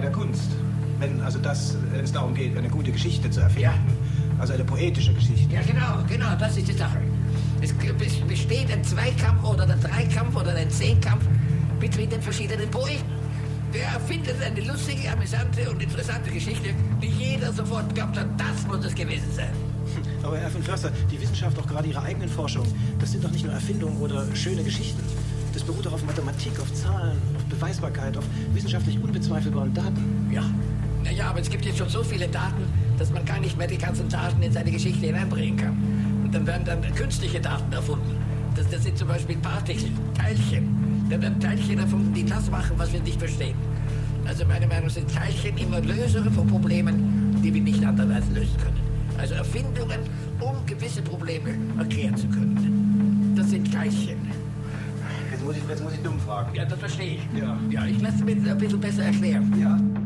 bei der Kunst. Wenn also das, wenn es darum geht, eine gute Geschichte zu erfinden. Also eine poetische Geschichte. Ja, genau, genau, das ist die Sache. Es besteht ein Zweikampf oder ein Dreikampf oder ein Zehnkampf zwischen den verschiedenen Poeten. Wer erfindet eine lustige, amüsante und interessante Geschichte, die jeder sofort glaubt hat, das muss es gewesen sein. Aber Herr von Förster, die Wissenschaft, auch gerade Ihre eigenen Forschungen, das sind doch nicht nur Erfindungen oder schöne Geschichten. Das beruht auch auf Mathematik, auf Zahlen, Beweisbarkeit, auf wissenschaftlich unbezweifelbaren Daten. Ja. Naja, aber es gibt jetzt schon so viele Daten, dass man gar nicht mehr die ganzen Daten in seine Geschichte hineinbringen kann. Und dann werden dann künstliche Daten erfunden. Das, das sind zum Beispiel Partikel, Teilchen. Dann werden Teilchen erfunden, die das machen, was wir nicht verstehen. Also meine Meinung sind Teilchen immer Lösere von Problemen, die wir nicht anderweitig lösen können. Also Erfindungen, um gewisse Probleme erklären zu können. Das sind Teilchen. Muss ich, jetzt muss ich dumm fragen. Ja, das verstehe ich. Ja. Ja, ich lasse mir das ein bisschen besser erklären. Ja.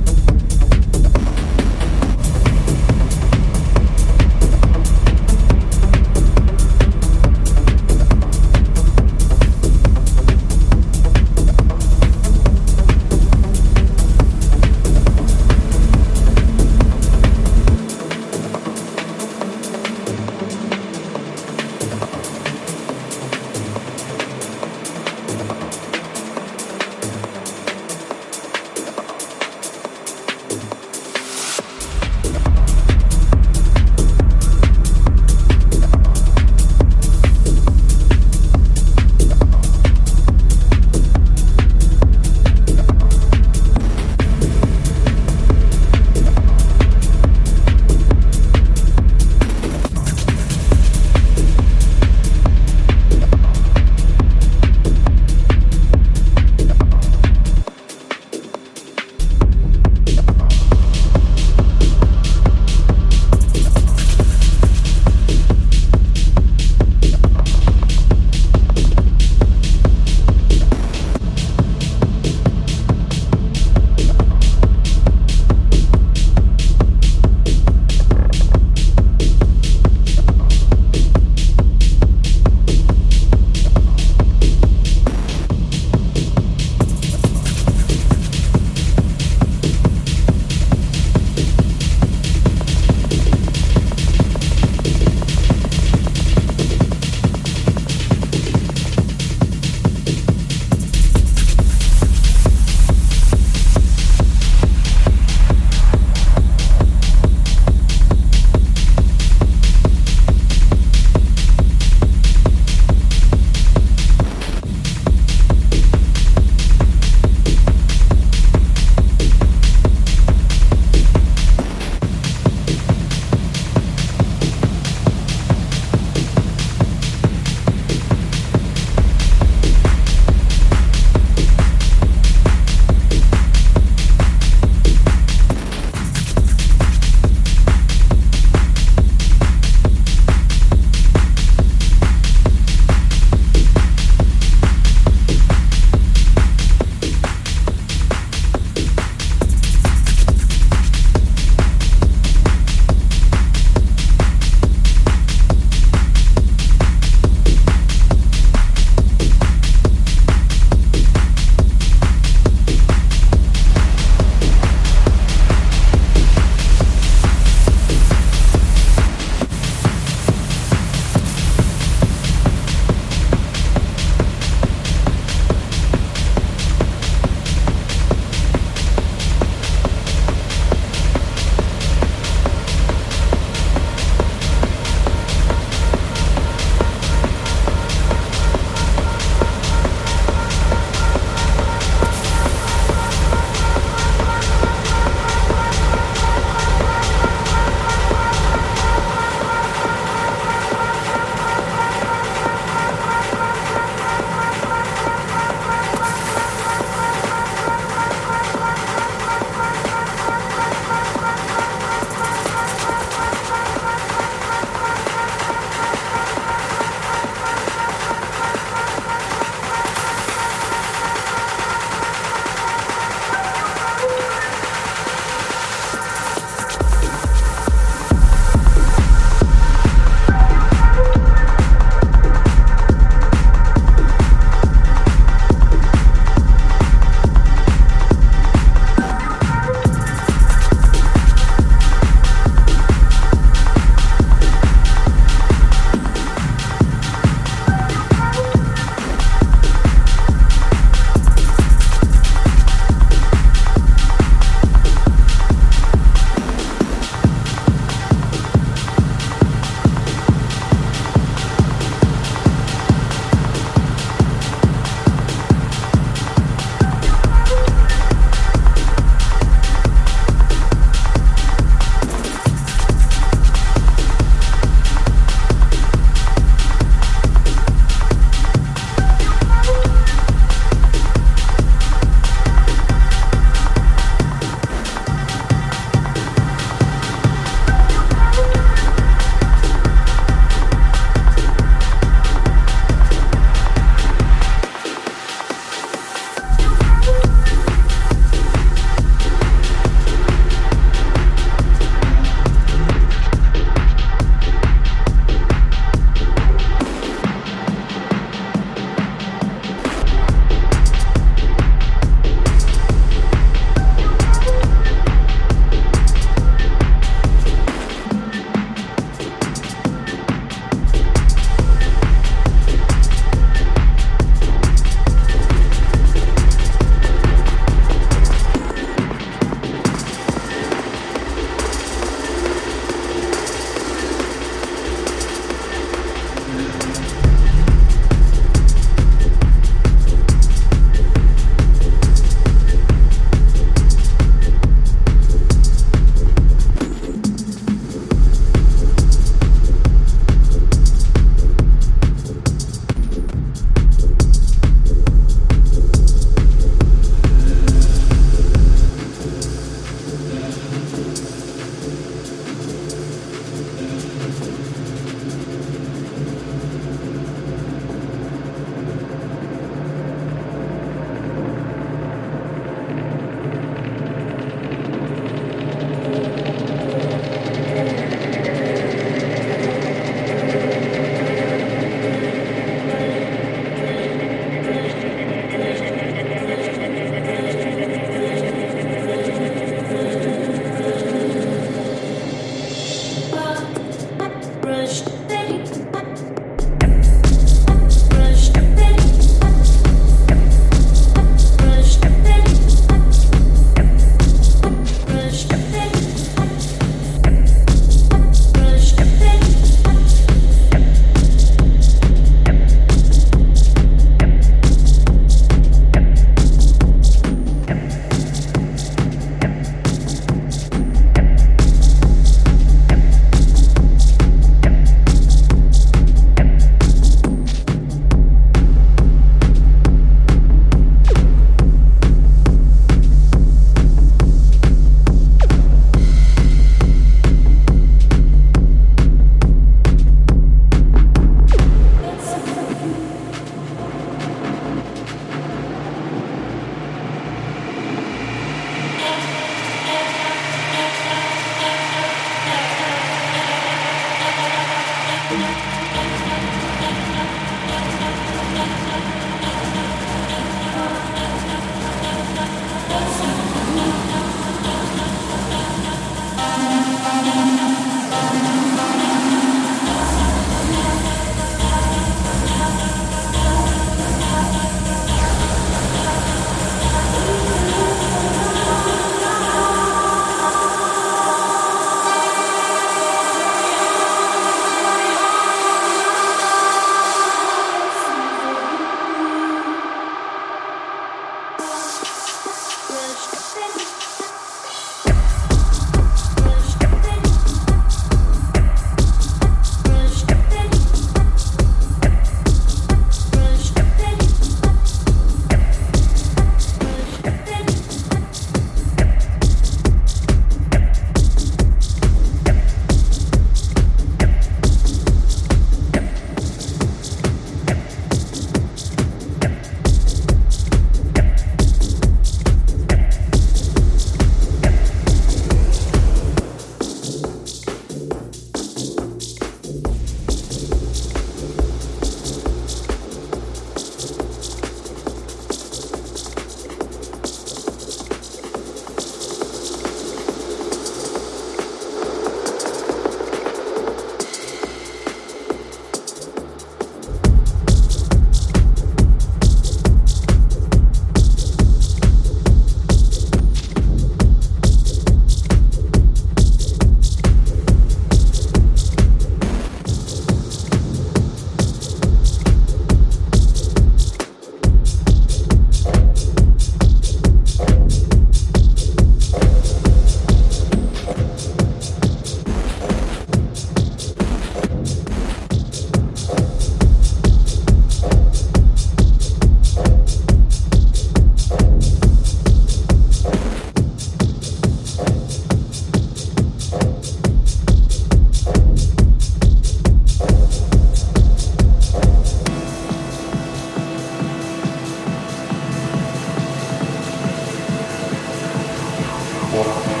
我